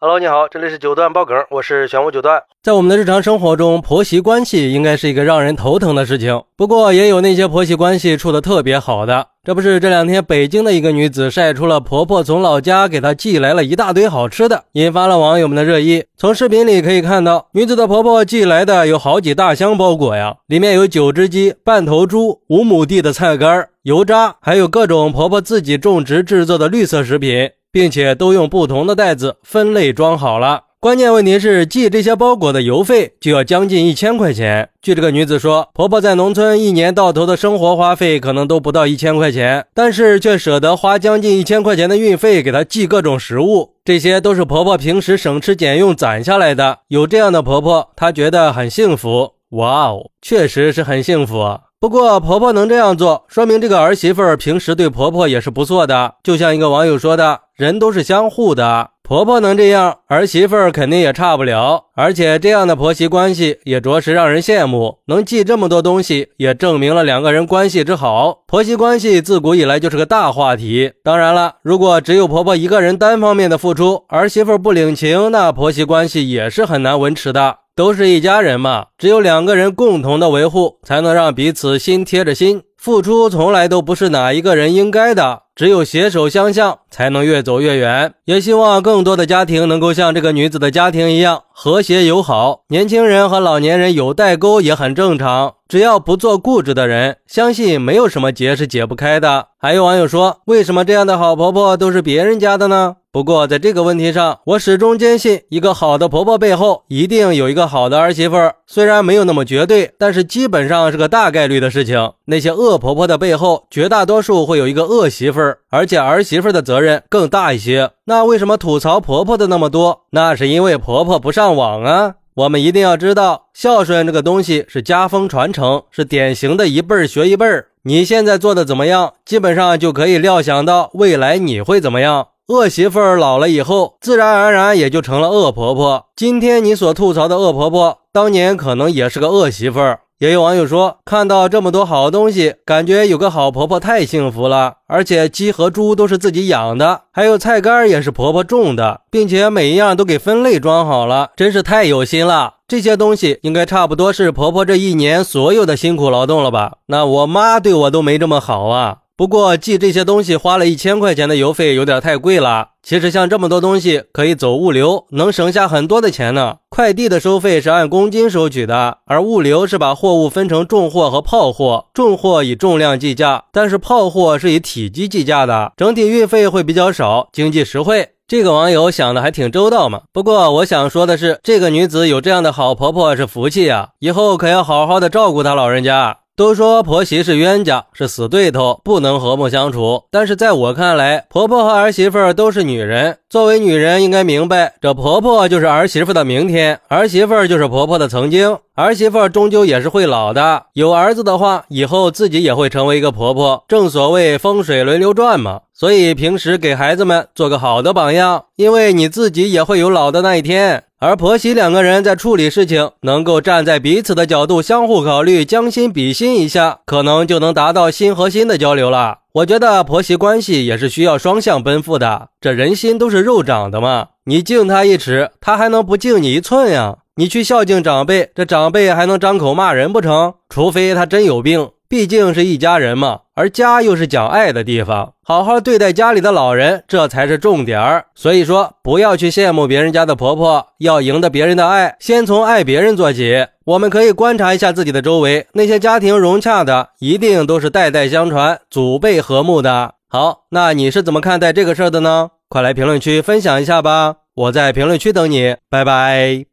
Hello，你好，这里是九段爆梗，我是玄武九段。在我们的日常生活中，婆媳关系应该是一个让人头疼的事情。不过，也有那些婆媳关系处得特别好的。这不是这两天北京的一个女子晒出了婆婆从老家给她寄来了一大堆好吃的，引发了网友们的热议。从视频里可以看到，女子的婆婆寄来的有好几大箱包裹呀，里面有九只鸡、半头猪、五亩地的菜干、油渣，还有各种婆婆自己种植制作的绿色食品。并且都用不同的袋子分类装好了。关键问题是寄这些包裹的邮费就要将近一千块钱。据这个女子说，婆婆在农村一年到头的生活花费可能都不到一千块钱，但是却舍得花将近一千块钱的运费给她寄各种食物。这些都是婆婆平时省吃俭用攒下来的。有这样的婆婆，她觉得很幸福。哇哦，确实是很幸福。不过婆婆能这样做，说明这个儿媳妇儿平时对婆婆也是不错的。就像一个网友说的：“人都是相互的，婆婆能这样，儿媳妇儿肯定也差不了。而且这样的婆媳关系也着实让人羡慕。能寄这么多东西，也证明了两个人关系之好。婆媳关系自古以来就是个大话题。当然了，如果只有婆婆一个人单方面的付出，儿媳妇不领情，那婆媳关系也是很难维持的。”都是一家人嘛，只有两个人共同的维护，才能让彼此心贴着心。付出从来都不是哪一个人应该的，只有携手相向，才能越走越远。也希望更多的家庭能够像这个女子的家庭一样和谐友好。年轻人和老年人有代沟也很正常，只要不做固执的人，相信没有什么结是解不开的。还有网友说，为什么这样的好婆婆都是别人家的呢？不过，在这个问题上，我始终坚信，一个好的婆婆背后一定有一个好的儿媳妇儿。虽然没有那么绝对，但是基本上是个大概率的事情。那些恶婆婆的背后，绝大多数会有一个恶媳妇儿，而且儿媳妇儿的责任更大一些。那为什么吐槽婆婆的那么多？那是因为婆婆不上上网啊。我们一定要知道，孝顺这个东西是家风传承，是典型的一辈儿学一辈儿。你现在做的怎么样，基本上就可以料想到未来你会怎么样。恶媳妇儿老了以后，自然而然也就成了恶婆婆。今天你所吐槽的恶婆婆，当年可能也是个恶媳妇儿。也有网友说，看到这么多好东西，感觉有个好婆婆太幸福了。而且鸡和猪都是自己养的，还有菜干也是婆婆种的，并且每一样都给分类装好了，真是太有心了。这些东西应该差不多是婆婆这一年所有的辛苦劳动了吧？那我妈对我都没这么好啊。不过寄这些东西花了一千块钱的邮费有点太贵了。其实像这么多东西可以走物流，能省下很多的钱呢。快递的收费是按公斤收取的，而物流是把货物分成重货和炮货，重货以重量计价，但是炮货是以体积计价的，整体运费会比较少，经济实惠。这个网友想的还挺周到嘛。不过我想说的是，这个女子有这样的好婆婆是福气呀，以后可要好好的照顾她老人家。都说婆媳是冤家，是死对头，不能和睦相处。但是在我看来，婆婆和儿媳妇都是女人，作为女人应该明白，这婆婆就是儿媳妇的明天，儿媳妇就是婆婆的曾经。儿媳妇终究也是会老的，有儿子的话，以后自己也会成为一个婆婆。正所谓风水轮流转嘛。所以平时给孩子们做个好的榜样，因为你自己也会有老的那一天。而婆媳两个人在处理事情，能够站在彼此的角度相互考虑，将心比心一下，可能就能达到心和心的交流了。我觉得婆媳关系也是需要双向奔赴的，这人心都是肉长的嘛，你敬他一尺，他还能不敬你一寸呀？你去孝敬长辈，这长辈还能张口骂人不成？除非他真有病。毕竟是一家人嘛，而家又是讲爱的地方，好好对待家里的老人，这才是重点儿。所以说，不要去羡慕别人家的婆婆，要赢得别人的爱，先从爱别人做起。我们可以观察一下自己的周围，那些家庭融洽的，一定都是代代相传、祖辈和睦的。好，那你是怎么看待这个事儿的呢？快来评论区分享一下吧，我在评论区等你，拜拜。